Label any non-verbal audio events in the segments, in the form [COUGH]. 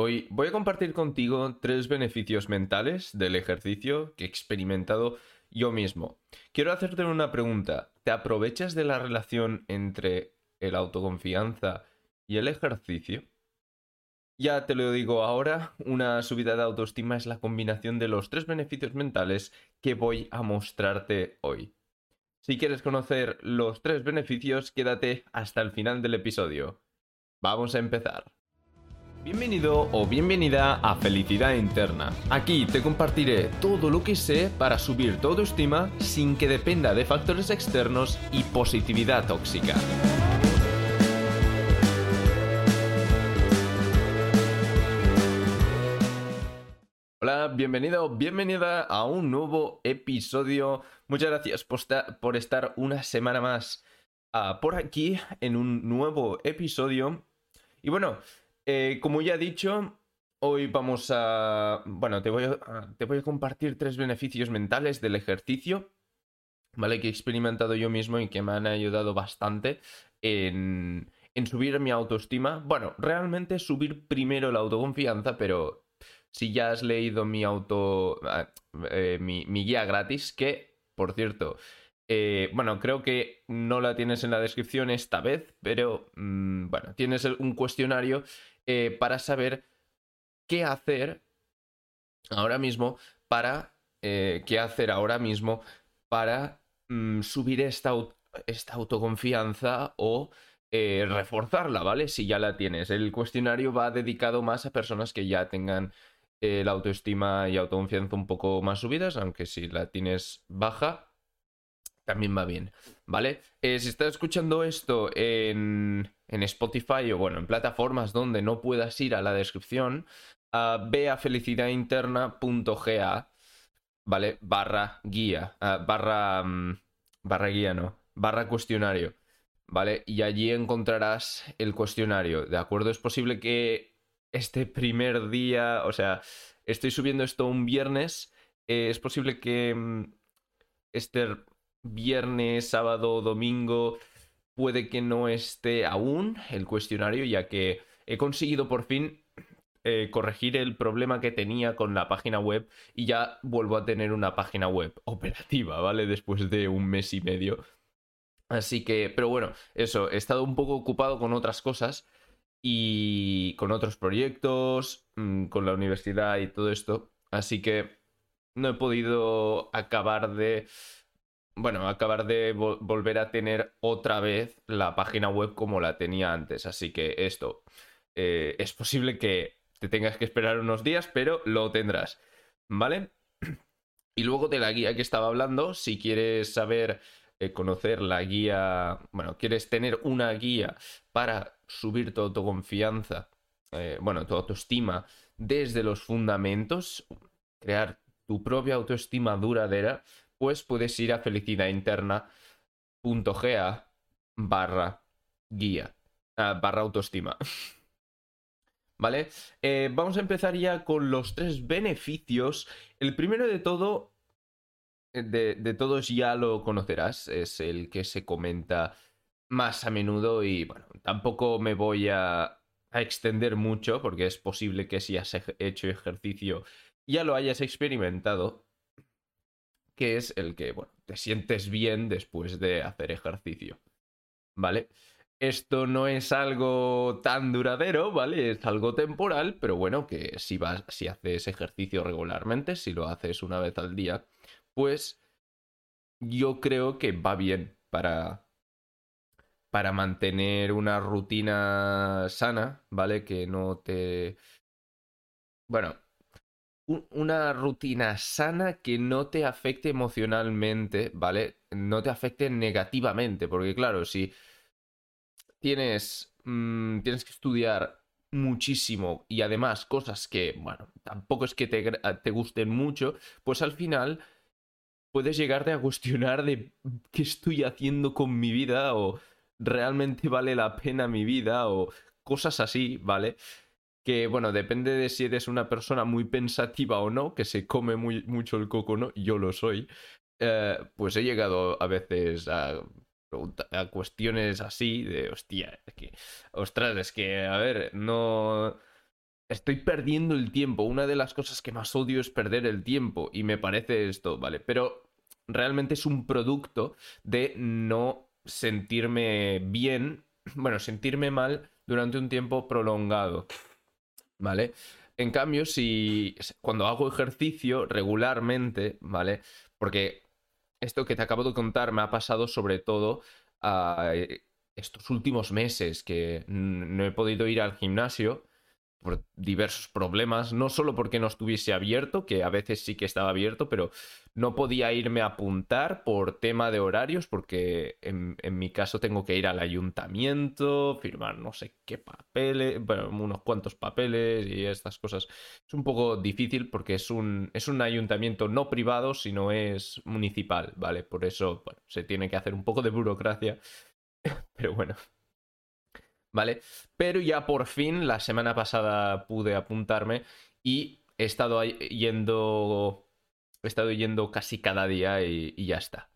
Hoy voy a compartir contigo tres beneficios mentales del ejercicio que he experimentado yo mismo. Quiero hacerte una pregunta. ¿Te aprovechas de la relación entre el autoconfianza y el ejercicio? Ya te lo digo ahora, una subida de autoestima es la combinación de los tres beneficios mentales que voy a mostrarte hoy. Si quieres conocer los tres beneficios, quédate hasta el final del episodio. Vamos a empezar. Bienvenido o bienvenida a Felicidad Interna. Aquí te compartiré todo lo que sé para subir tu autoestima sin que dependa de factores externos y positividad tóxica. Hola, bienvenido, bienvenida a un nuevo episodio. Muchas gracias por, estar una semana más ah, por aquí en un nuevo episodio. Y bueno, eh, como ya he dicho, hoy vamos a... Bueno, te voy a, compartir tres beneficios mentales del ejercicio, ¿vale? Que he experimentado yo mismo y que me han ayudado bastante en, subir mi autoestima. Bueno, realmente subir primero la autoconfianza, pero si ya has leído mi auto, ah, eh, mi, guía gratis, que, por cierto, eh, bueno, creo que no la tienes en la descripción esta vez, pero mm, bueno, tienes un cuestionario eh, para saber qué hacer ahora mismo para, qué hacer ahora mismo para mm, subir esta, esta autoconfianza o reforzarla, ¿vale? Si ya la tienes. El cuestionario va dedicado más a personas que ya tengan eh, la autoestima y autoconfianza un poco más subidas, aunque si la tienes baja, también va bien, ¿vale? Eh, si estás escuchando esto en, en, Spotify o bueno, en plataformas donde no puedas ir a la descripción, uh, ve a felicidadinterna.ga, ¿vale? Barra guía, ah, barra, mm, barra guía, no, barra cuestionario, ¿vale? Y allí encontrarás el cuestionario, ¿de acuerdo? Es posible que este primer día, o sea, estoy subiendo esto un viernes, eh, es posible que mm, este viernes, sábado, domingo, puede que no esté aún el cuestionario, ya que he conseguido por fin eh, corregir el problema que tenía con la página web y ya vuelvo a tener una página web [LAUGHS] operativa, ¿vale? Después de un mes y medio. Así que, pero bueno, eso, he estado un poco ocupado con otras cosas y con otros proyectos, mm, con la universidad y todo esto. Así que no he podido acabar de... Bueno, acabar de volver a tener otra vez la página web como la tenía antes. Así que esto, eh, es posible que te tengas que esperar unos días, pero lo tendrás. ¿Vale? [CLEARS THROAT] Y luego de la guía que estaba hablando, si quieres saber, eh, conocer la guía, bueno, quieres tener una guía para subir tu autoconfianza, eh, bueno, tu autoestima desde los fundamentos, crear tu propia autoestima duradera, pues puedes ir a felicidadinterna.ga barra guía, ah, barra autoestima. [LAUGHS] ¿Vale? Eh, vamos a empezar ya con los tres beneficios. El primero de todo, eh, de, de, todos ya lo conocerás, es el que se comenta más a menudo y bueno, tampoco me voy a, extender mucho porque es posible que si has hecho ejercicio ya lo hayas experimentado, que es el que, bueno, te sientes bien después de hacer ejercicio, ¿vale? Esto no es algo tan duradero, ¿vale? Es algo temporal, pero bueno, que si vas, si haces ejercicio regularmente, si lo haces una vez al día, pues yo creo que va bien para, para mantener una rutina sana, ¿vale? Que no te... Bueno, una rutina sana que no te afecte emocionalmente, ¿vale? No te afecte negativamente, porque claro, si tienes, mm, tienes que estudiar muchísimo y además cosas que, bueno, tampoco es que te, te gusten mucho, pues al final puedes llegarte a cuestionar de qué estoy haciendo con mi vida o realmente vale la pena mi vida o cosas así, ¿vale? Que bueno, depende de si eres una persona muy pensativa o no, que se come muy, mucho el coco, ¿no? Yo lo soy. Eh, pues he llegado a veces a, a cuestiones así de, hostia, es que, ostras, es que, a ver, no estoy perdiendo el tiempo. Una de las cosas que más odio es perder el tiempo y me parece esto, ¿vale? Pero realmente es un producto de no sentirme bien, bueno, sentirme mal durante un tiempo prolongado, ¿vale? En cambio, si cuando hago ejercicio regularmente, ¿vale? Porque esto que te acabo de contar me ha pasado sobre todo eh, estos últimos meses que no he podido ir al gimnasio por diversos problemas, no solo porque no estuviese abierto, que a veces sí que estaba abierto, pero no podía irme a apuntar por tema de horarios, porque en, mi caso tengo que ir al ayuntamiento, firmar no sé qué papeles, bueno, unos cuantos papeles y estas cosas. Es un poco difícil porque es un, es un ayuntamiento no privado, sino es municipal, ¿vale? Por eso, se tiene que hacer un poco de burocracia, [LAUGHS] pero bueno. ¿Vale? Pero ya por fin la semana pasada pude apuntarme y he estado yendo. He estado yendo casi cada día y, ya está.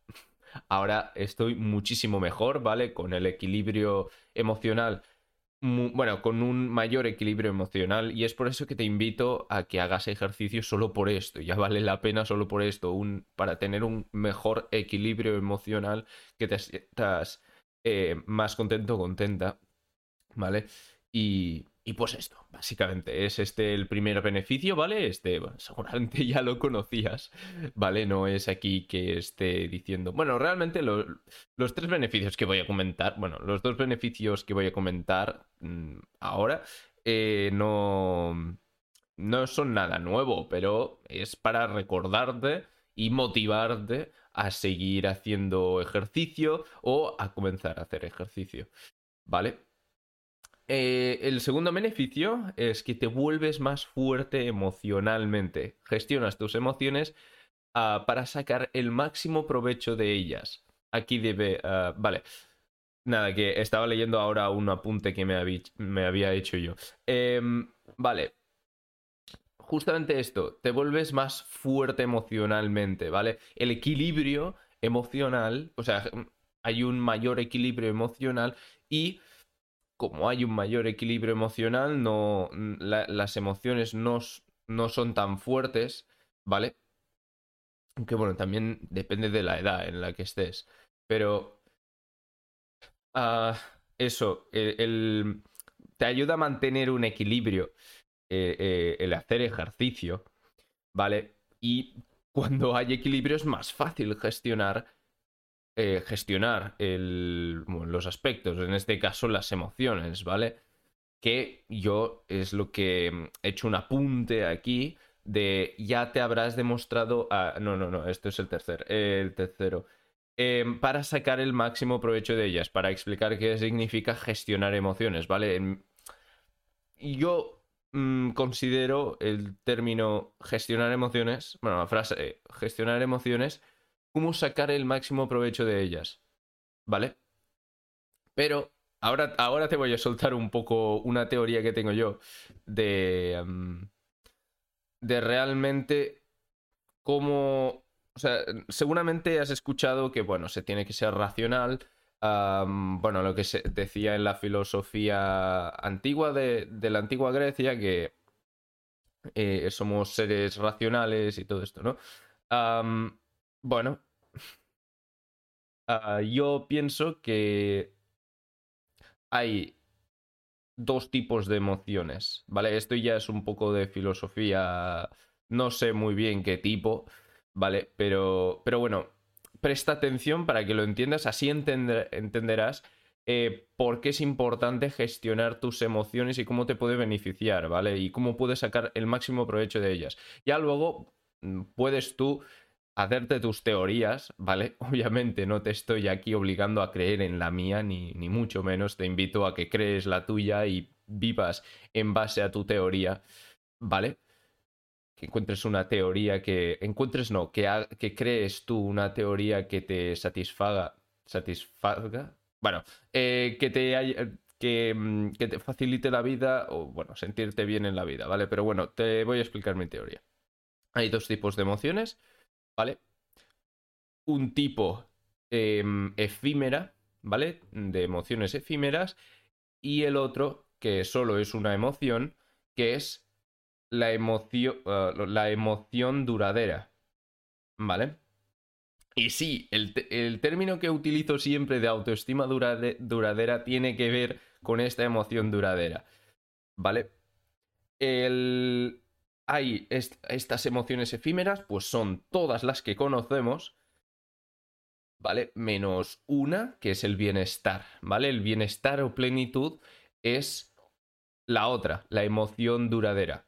Ahora estoy muchísimo mejor, ¿vale? Con el equilibrio emocional. Bueno, con un mayor equilibrio emocional y es por eso que te invito a que hagas ejercicio solo por esto, ya vale la pena solo por esto, un, para tener un mejor equilibrio emocional, que te sientas eh, más contento, contenta ¿vale? Y, y pues esto, básicamente, es este el primer beneficio, ¿vale? Este, bueno, [LAUGHS] seguramente ya lo conocías, ¿vale? No es aquí que esté diciendo. Bueno, realmente los tres beneficios que voy a comentar, bueno, los dos beneficios que voy a comentar mm, ahora, eh, no, no son nada nuevo, pero es para recordarte y motivarte a seguir haciendo ejercicio o a comenzar a hacer ejercicio, ¿vale? Eh, el segundo beneficio es que te vuelves más fuerte emocionalmente. Gestionas tus emociones ah, para sacar el máximo provecho de ellas. Aquí debe... Ah, vale. Nada, que estaba leyendo ahora un apunte que me, había, hecho yo. Em, vale. Justamente esto, te vuelves más fuerte emocionalmente, ¿vale? El equilibrio emocional, o sea, hay un mayor equilibrio emocional y como hay un mayor equilibrio emocional, no, las emociones no, no, son tan fuertes, ¿vale? Aunque bueno, también depende de la edad en la que estés. Pero... Ah, eso, el, te ayuda a mantener un equilibrio eh, eh, el hacer ejercicio, ¿vale? Y cuando hay equilibrio es más fácil gestionar eh, gestionar los aspectos, en este caso las emociones, ¿vale? Que yo es lo que mm, he hecho un apunte aquí de ya te habrás demostrado... no, no, no, esto es el tercer, el tercero. Em, para sacar el máximo provecho de ellas, para explicar qué significa gestionar emociones, ¿vale? Yo mm, considero el término gestionar emociones, bueno, la frase eh, gestionar emociones cómo sacar el máximo provecho de ellas. ¿Vale? Pero ahora, ahora te voy a soltar un poco una teoría que tengo yo de, em, de realmente cómo... O sea, seguramente has escuchado que, bueno, se tiene que ser racional. bueno, lo que se decía en la filosofía antigua de, la antigua Grecia, que eh, somos seres racionales y todo esto, ¿no? Bueno, [LAUGHS] ah, yo pienso que hay dos tipos de emociones, ¿vale? Esto ya es un poco de filosofía, no sé muy bien qué tipo, ¿vale? Pero, pero bueno, presta atención para que lo entiendas, así entenderás eh, por qué es importante gestionar tus emociones y cómo te puede beneficiar, ¿vale? Y cómo puedes sacar el máximo provecho de ellas. Ya luego mm, puedes tú hacerte tus teorías, ¿vale? [LAUGHS] Obviamente no te estoy aquí obligando a creer en la mía, ni, ni mucho menos te invito a que crees la tuya y vivas en base a tu teoría, ¿vale? Que encuentres una teoría que... Encuentres, no, que, que crees tú una teoría que te satisfaga... ¿Satisfaga? Bueno, eh, que te Que, mm, que te facilite la vida o, bueno, sentirte bien en la vida, ¿vale? Pero bueno, te voy a explicar mi teoría. Hay dos tipos de emociones ¿vale? Un tipo em, efímera, ¿vale? De emociones efímeras. Y el otro, que solo es una emoción, que es la ah, la emoción duradera. ¿Vale? Y sí, el, término que utilizo siempre de autoestima duradera tiene que ver con esta emoción duradera. ¿Vale? El... Hay estas emociones efímeras, pues son todas las que conocemos, ¿vale? Menos una, que es el bienestar, ¿vale? El bienestar o plenitud es la otra, la emoción duradera,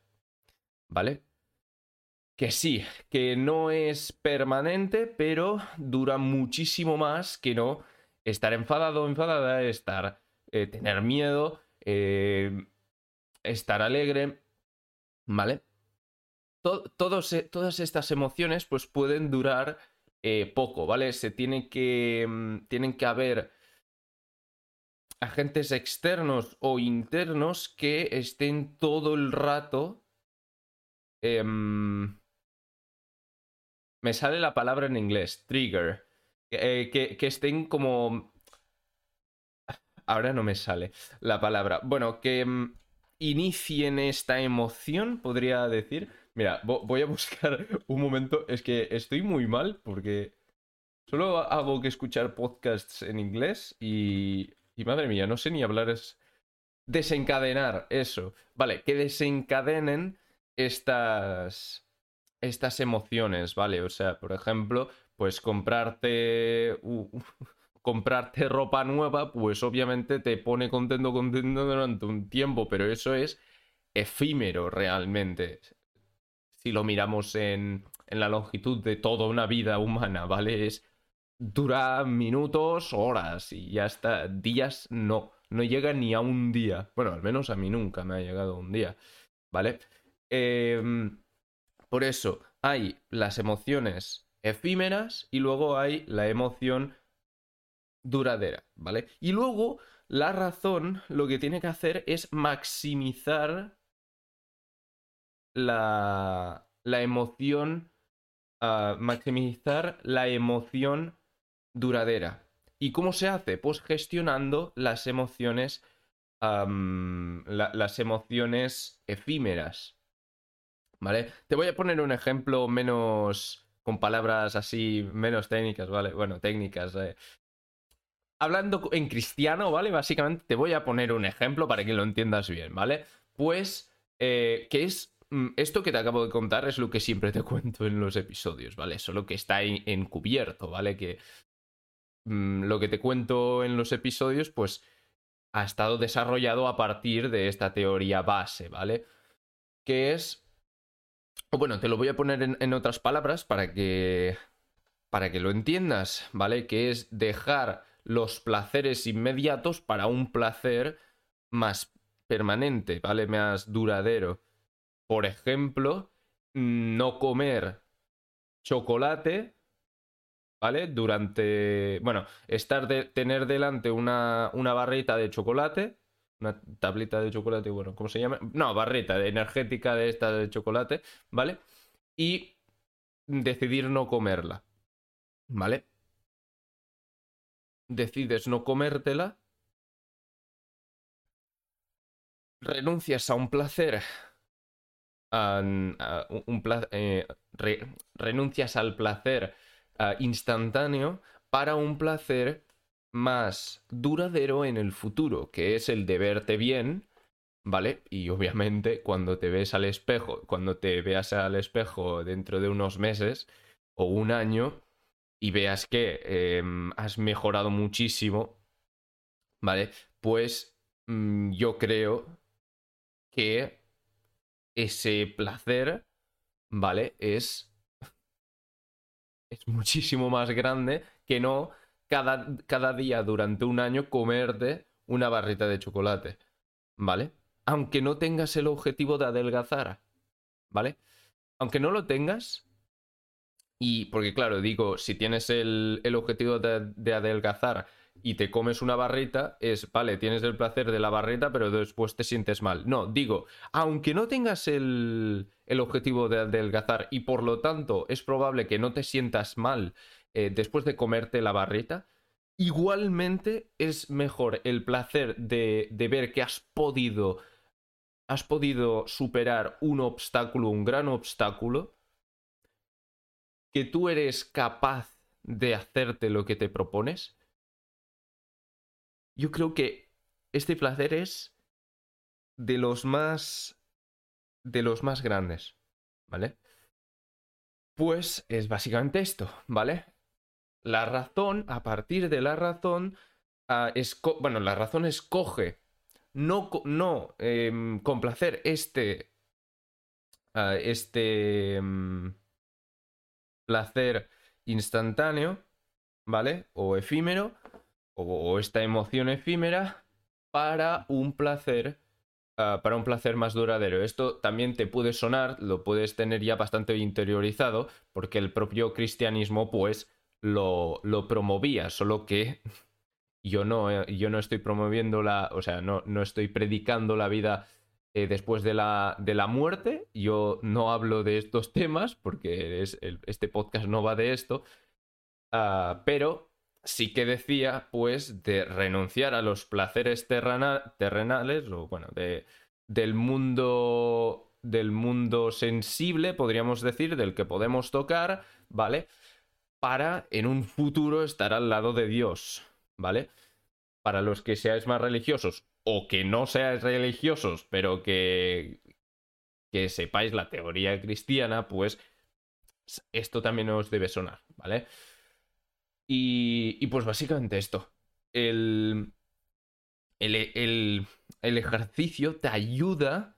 ¿vale? Que sí, que no es permanente, pero dura muchísimo más que no estar enfadado enfadada, estar, eh, tener miedo, eh, estar alegre, ¿vale? Todos, todas estas emociones pues pueden durar eh, poco, ¿vale? Se tiene que, mm, tienen que haber agentes externos o internos que estén todo el rato... Em, me sale la palabra en inglés, trigger. Eh, que, estén como... Ahora no me sale la palabra. Bueno, que mm, inicien esta emoción, podría decir. Mira, voy a buscar [LAUGHS] un momento. Es que estoy muy mal porque solo hago que escuchar podcasts en inglés y, y madre mía, no sé ni hablar. Es desencadenar eso. Vale, que desencadenen estas, estas emociones, ¿vale? O sea, por ejemplo, pues comprarte [LAUGHS] comprarte ropa nueva, pues obviamente te pone contento, contento durante un tiempo, pero eso es efímero realmente. Si lo miramos en, en la longitud de toda una vida humana, ¿vale? Es dura minutos, horas y ya está. Días no, no llega ni a un día. Bueno, al menos a mí nunca me ha llegado un día, ¿vale? Em, por eso hay las emociones efímeras y luego hay la emoción duradera, ¿vale? Y luego la razón lo que tiene que hacer es maximizar la, la emoción, ah, maximizar la emoción duradera. ¿Y cómo se hace? Pues gestionando las emociones, las emociones efímeras, ¿vale? Te voy a poner un ejemplo menos con palabras así, menos técnicas, ¿vale? Bueno, técnicas, eh, hablando en cristiano, ¿vale? Básicamente te voy a poner un ejemplo para que lo entiendas bien, ¿vale? Pues, eh, que es esto que te acabo de contar es lo que siempre te [LAUGHS] cuento en los episodios, ¿vale? Solo que está encubierto, ¿vale? Que mm, lo que te cuento en los episodios, pues ha estado desarrollado a partir de esta teoría base, ¿vale? Que es... Bueno, te lo voy a poner en, en otras palabras para que... para que lo entiendas, ¿vale? Que es dejar los placeres inmediatos para un placer más permanente, ¿vale? Más duradero. Por ejemplo, no comer chocolate, ¿vale? Durante, bueno, estar de, tener delante una, una barrita de chocolate, una tablita de chocolate, bueno, ¿cómo se llama? No, barrita energética de esta de chocolate, ¿vale? Y decidir no comerla, ¿vale? decides no comértela, renuncias a un placer, un eh, renuncias al placer instantáneo para un placer más duradero en el futuro, que es el de verte bien, ¿vale? Y obviamente cuando te ves al espejo, cuando te veas al espejo dentro de unos meses o un año, y veas que em, has mejorado muchísimo, ¿vale? Pues mm, yo creo que ese placer, ¿vale? Es, es muchísimo más grande que no cada, cada día durante un año comerte una barrita de chocolate, ¿vale? Aunque no tengas el objetivo de adelgazar, ¿vale? Aunque no lo tengas, y porque claro, digo, si tienes el, objetivo de, adelgazar y te comes una barrita, es, vale, tienes el placer de la barrita, pero después te sientes mal. No, digo, aunque no tengas el, objetivo de adelgazar y por lo tanto es probable que no te sientas mal eh, después de comerte la barrita, igualmente es mejor el placer de, de ver que has podido has podido superar un obstáculo, un gran obstáculo, que tú eres capaz de hacerte lo que te propones, yo creo que este placer es de los más de los más grandes, ¿vale? Pues es básicamente esto, ¿vale? La razón, a partir de la razón, uh, bueno, la razón escoge no, no eh, complacer este, uh, este um, placer instantáneo, ¿vale? O efímero, o, esta emoción efímera, para un placer Uh, para un placer más duradero. Esto también te puede sonar, lo puedes tener ya bastante interiorizado, porque el propio cristianismo, pues, lo, lo promovía, solo que [LAUGHS] yo no, eh, yo no estoy promoviendo la, o sea, no, no estoy predicando la vida eh, después de la, de la muerte. Yo no hablo de estos temas, porque es, este podcast no va de esto, uh, pero sí que decía, pues, de renunciar a los placeres terrenales, o bueno, de, del mundo del mundo sensible, podríamos decir, del que podemos tocar, ¿vale? Para en un futuro estar al lado de Dios, ¿vale? Para los que seáis más religiosos o que no seáis religiosos, pero que que sepáis la teoría cristiana, pues esto también os debe sonar, ¿vale? Y, pues básicamente esto. El, el, el, ejercicio te ayuda,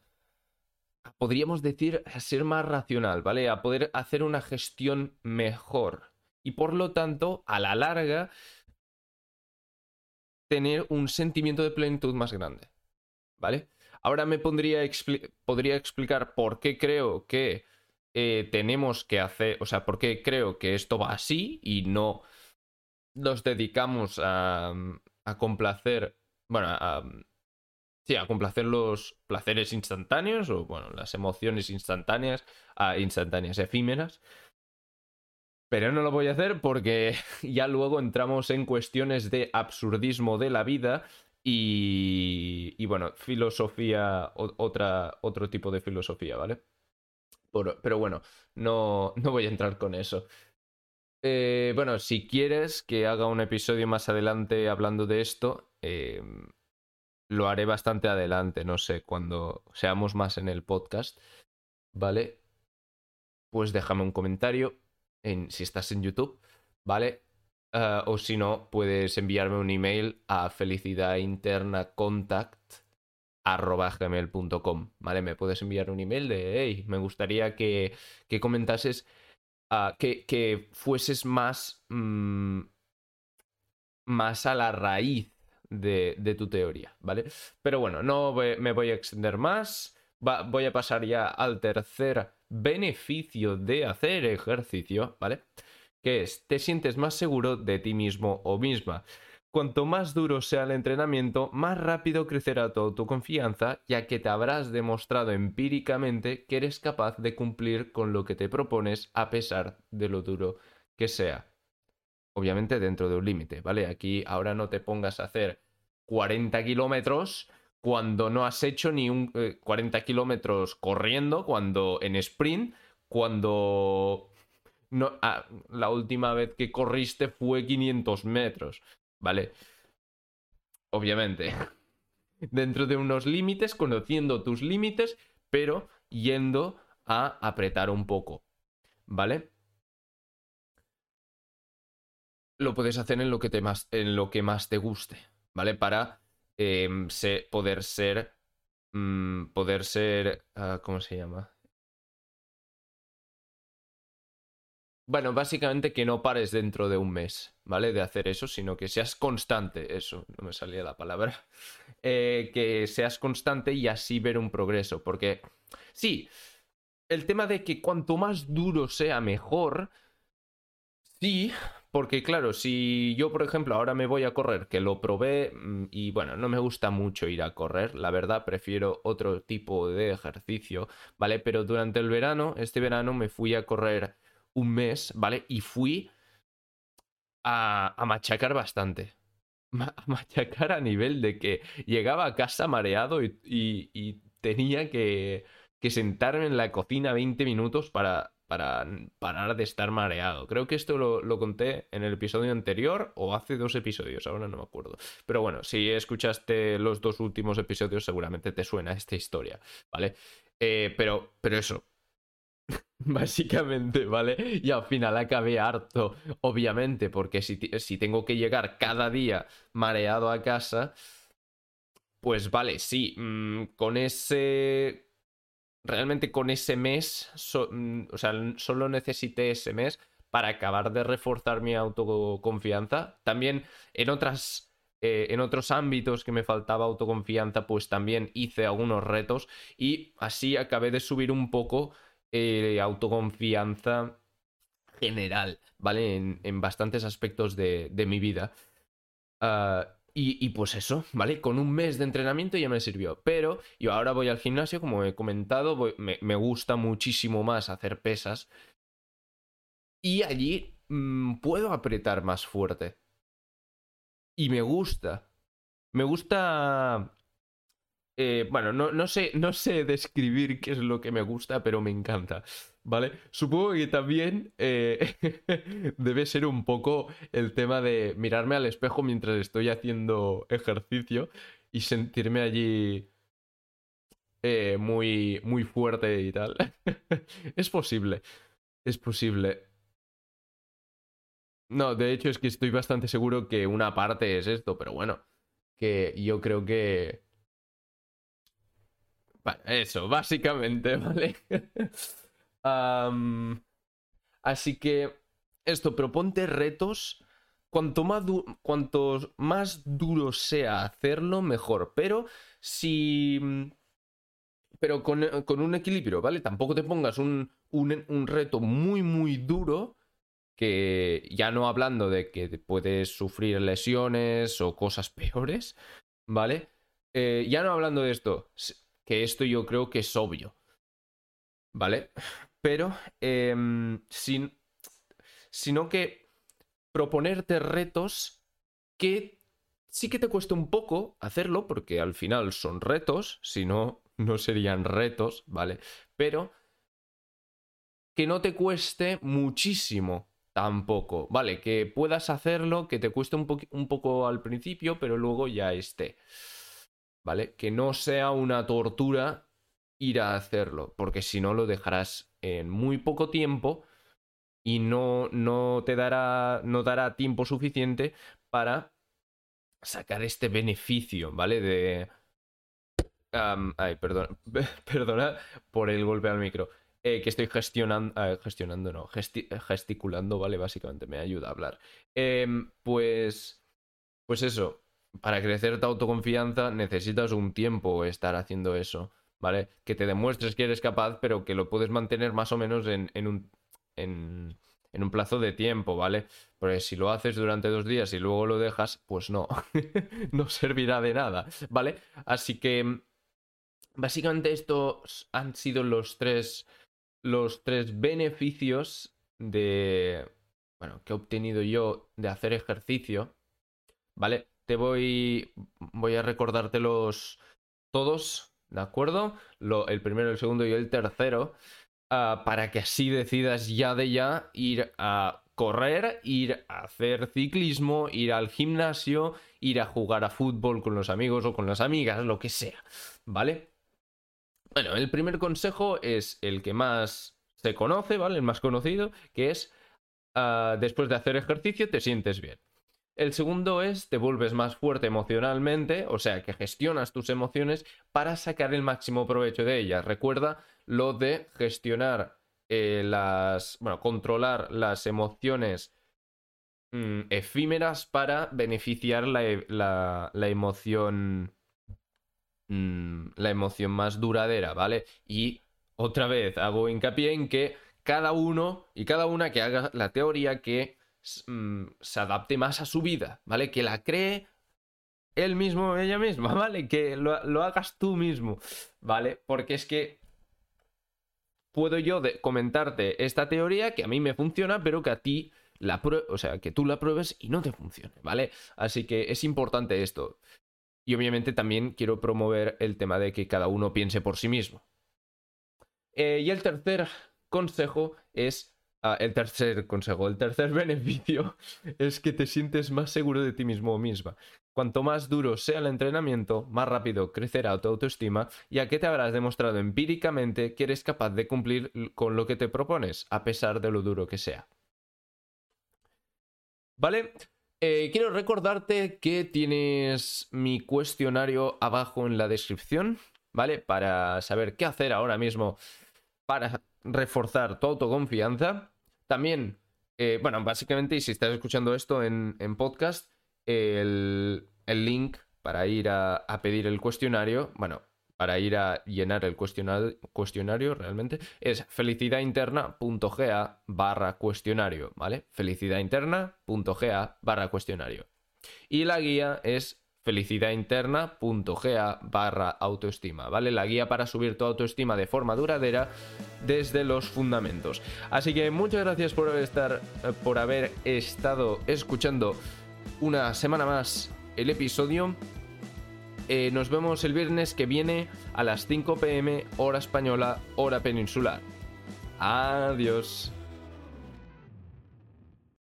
podríamos decir, a ser más racional, ¿vale? A poder hacer una gestión mejor. Y por lo tanto, a la larga, tener un sentimiento de plenitud más grande. ¿Vale? Ahora me pondría podría explicar por qué creo que eh, tenemos que hacer, o sea, por qué creo que esto va así y no nos dedicamos a, complacer, bueno, a, sí, a complacer los placeres instantáneos o, bueno, las emociones instantáneas, a instantáneas efímeras. Pero no lo voy a hacer porque [LAUGHS] ya luego entramos en cuestiones de absurdismo de la vida y, y bueno, filosofía, otra, otro tipo de filosofía, ¿vale? Pero bueno, no, no voy a entrar con eso. Eh, bueno, si quieres que haga un episodio más adelante hablando de esto, eh, lo haré bastante adelante, no sé, cuando seamos más en el podcast, ¿vale? Pues déjame un comentario en, si estás en YouTube, ¿vale? Uh, o si no, puedes enviarme un email a felicidadinternacontact.gmail.com, ¿vale? Me puedes enviar un email de, hey, me gustaría que, que comentases Ah, que, fueses más, mm, más a la raíz de, tu teoría, ¿vale? Pero bueno, no me voy a extender más. voy a pasar ya al tercer beneficio de hacer ejercicio, ¿vale? Que es, te sientes más seguro de ti mismo o misma. Cuanto más duro sea el entrenamiento, más rápido crecerá tu confianza, ya que te habrás demostrado empíricamente que eres capaz de cumplir con lo que te propones a pesar de lo duro que sea. Obviamente dentro de un límite, ¿vale? Aquí ahora no te pongas a hacer 40 kilómetros cuando no has hecho ni un 40 eh, kilómetros corriendo, cuando en sprint, cuando ah, la última vez que corriste fue 500 metros. ¿Vale? Obviamente, [LAUGHS] dentro de unos límites, conociendo tus límites, pero yendo a apretar un poco, ¿vale? Lo puedes hacer en lo que, te más, en lo que más te guste, ¿vale? Para em, poder ser... Mm, poder ser... Ah, ¿Cómo se llama? Bueno, básicamente que no pares dentro de un mes, ¿vale? De hacer eso, sino que seas constante, eso, no me salía la palabra, [LAUGHS] eh, que seas constante y así ver un progreso, porque sí, el tema de que cuanto más duro sea mejor, sí, porque claro, si yo, por ejemplo, ahora me voy a correr, que lo probé mm, y bueno, no me gusta mucho ir a correr, la verdad, prefiero otro tipo de ejercicio, ¿vale? Pero durante el verano, este verano me fui a correr un mes, ¿vale? Y fui a, machacar bastante. [LAUGHS] a machacar a nivel de que llegaba a casa mareado y, tenía que, sentarme en la cocina 20 minutos para, para parar de estar mareado. Creo que esto lo, lo, conté en el episodio anterior o hace dos episodios, ahora no me acuerdo. Pero bueno, si escuchaste los dos últimos episodios seguramente te suena esta historia, ¿vale? Eh, pero, pero eso, [LAUGHS] Básicamente, ¿vale? Y al final acabé harto, obviamente, porque si, si, tengo que llegar cada día mareado a casa, pues vale, sí, mm, con ese... Realmente con ese mes, mm, o sea, solo necesité ese mes para acabar de reforzar mi autoconfianza. También en otras eh, en otros ámbitos que me faltaba autoconfianza, pues también hice algunos retos y así acabé de subir un poco eh, autoconfianza general, ¿vale? En, bastantes aspectos de, mi vida. Ah, y, pues eso, ¿vale? Con un mes de entrenamiento ya me sirvió. Pero yo ahora voy al gimnasio, como he comentado, me, gusta muchísimo más hacer pesas. Y allí mm, puedo apretar más fuerte. Y me gusta. Me gusta eh, bueno, no, no, sé, no sé describir qué es lo que me gusta, pero me encanta. ¿Vale? Supongo que también eh, [LAUGHS] debe ser un poco el tema de mirarme al espejo mientras estoy haciendo ejercicio y sentirme allí eh, muy, muy fuerte y tal. [LAUGHS] es posible. Es posible. No, de hecho es que estoy bastante seguro que una parte es esto, pero bueno, que yo creo que bueno, eso, básicamente, [LAUGHS] ¿vale? así que esto, proponte retos. Cuanto más, más duro sea hacerlo, mejor. Pero si... Pero con, un equilibrio, ¿vale? Tampoco te pongas un, un, reto muy, muy duro que ya no hablando de que puedes sufrir lesiones o cosas peores, ¿vale? Eh, ya no hablando de esto, que esto yo creo que es obvio. ¿Vale? [LAUGHS] Pero, em, sin, sino que proponerte retos que sí que te cuesta un poco hacerlo, porque al final son retos, si no, no serían retos, ¿vale? Pero que no te cueste muchísimo tampoco, ¿vale? Que puedas hacerlo, que te cueste un, un poco al principio, pero luego ya esté. ¿Vale? Que no sea una tortura ir a hacerlo, porque si no lo dejarás en muy poco tiempo y no, no te dará, no dará tiempo suficiente para sacar este beneficio, ¿vale? De... ay, perdón, [LAUGHS] perdona por el golpe al micro. Eh, que estoy gestionando, ah, gestionando, no, gesticulando, ¿vale? Básicamente me ayuda a hablar. Em, pues, pues eso, para crecer tu autoconfianza necesitas un tiempo estar haciendo eso, ¿vale? Que te demuestres que eres capaz, pero que lo puedes mantener más o menos en, un, en, un plazo de tiempo, ¿vale? Porque si lo haces durante dos días y luego lo dejas, pues no, [LAUGHS] no servirá de nada, ¿vale? Así que básicamente estos han sido los tres, los tres beneficios de, bueno, que he obtenido yo de hacer ejercicio, ¿vale? Te voy, voy a recordártelos todos, ¿de acuerdo? el primero, el segundo y el tercero, ah, para que así decidas ya de ya ir a correr, ir a hacer ciclismo, ir al gimnasio, ir a jugar a fútbol con los amigos o con las amigas, lo que sea, ¿vale? Bueno, el primer consejo es el que más se conoce, ¿vale? El más conocido, que es ah, después de hacer ejercicio te sientes bien. El segundo es te vuelves más fuerte emocionalmente, o sea, que gestionas tus emociones para sacar el máximo provecho de ellas. Recuerda lo de gestionar eh, las, bueno, controlar las emociones mm, efímeras para beneficiar la, e, emoción, mm, la emoción más duradera, ¿vale? Y otra vez hago hincapié en que cada uno y cada una que haga la teoría que se adapte más a su vida, ¿vale? Que la cree él mismo, ella misma, [LAUGHS] ¿vale? Que lo, hagas tú mismo, ¿vale? Porque es que puedo yo comentarte esta teoría que a mí me funciona, pero que a ti la o sea, que tú la pruebes y no te funcione, ¿vale? Así que es importante esto. Y obviamente también quiero promover el tema de que cada uno piense por sí mismo. Eh, y el tercer consejo es... Ah, el tercer consejo, el tercer [LAUGHS] beneficio es que te sientes más seguro de ti mismo o misma. Cuanto más duro sea el entrenamiento, más rápido crecerá tu autoestima, ya que te habrás demostrado empíricamente que eres capaz de cumplir con lo que te propones, a pesar de lo duro que sea. ¿Vale? Eh, quiero recordarte que tienes mi cuestionario abajo en la descripción, ¿vale? Para saber qué hacer ahora mismo para reforzar tu autoconfianza. También, eh, bueno, básicamente, y si estás escuchando esto en, podcast, el, link para ir a, pedir el cuestionario, bueno, para ir a llenar el cuestionario, cuestionario realmente es felicidadinterna.ga barra cuestionario, ¿vale? felicidadinterna.ga barra cuestionario. Y la guía es felicidadinterna.ga barra autoestima, ¿vale? La guía para subir tu autoestima de forma duradera desde los fundamentos. Así que muchas gracias por estar, por haber estado escuchando una semana más el episodio. Eh, nos vemos el viernes que viene a las 5 pm hora española, hora peninsular. Adiós.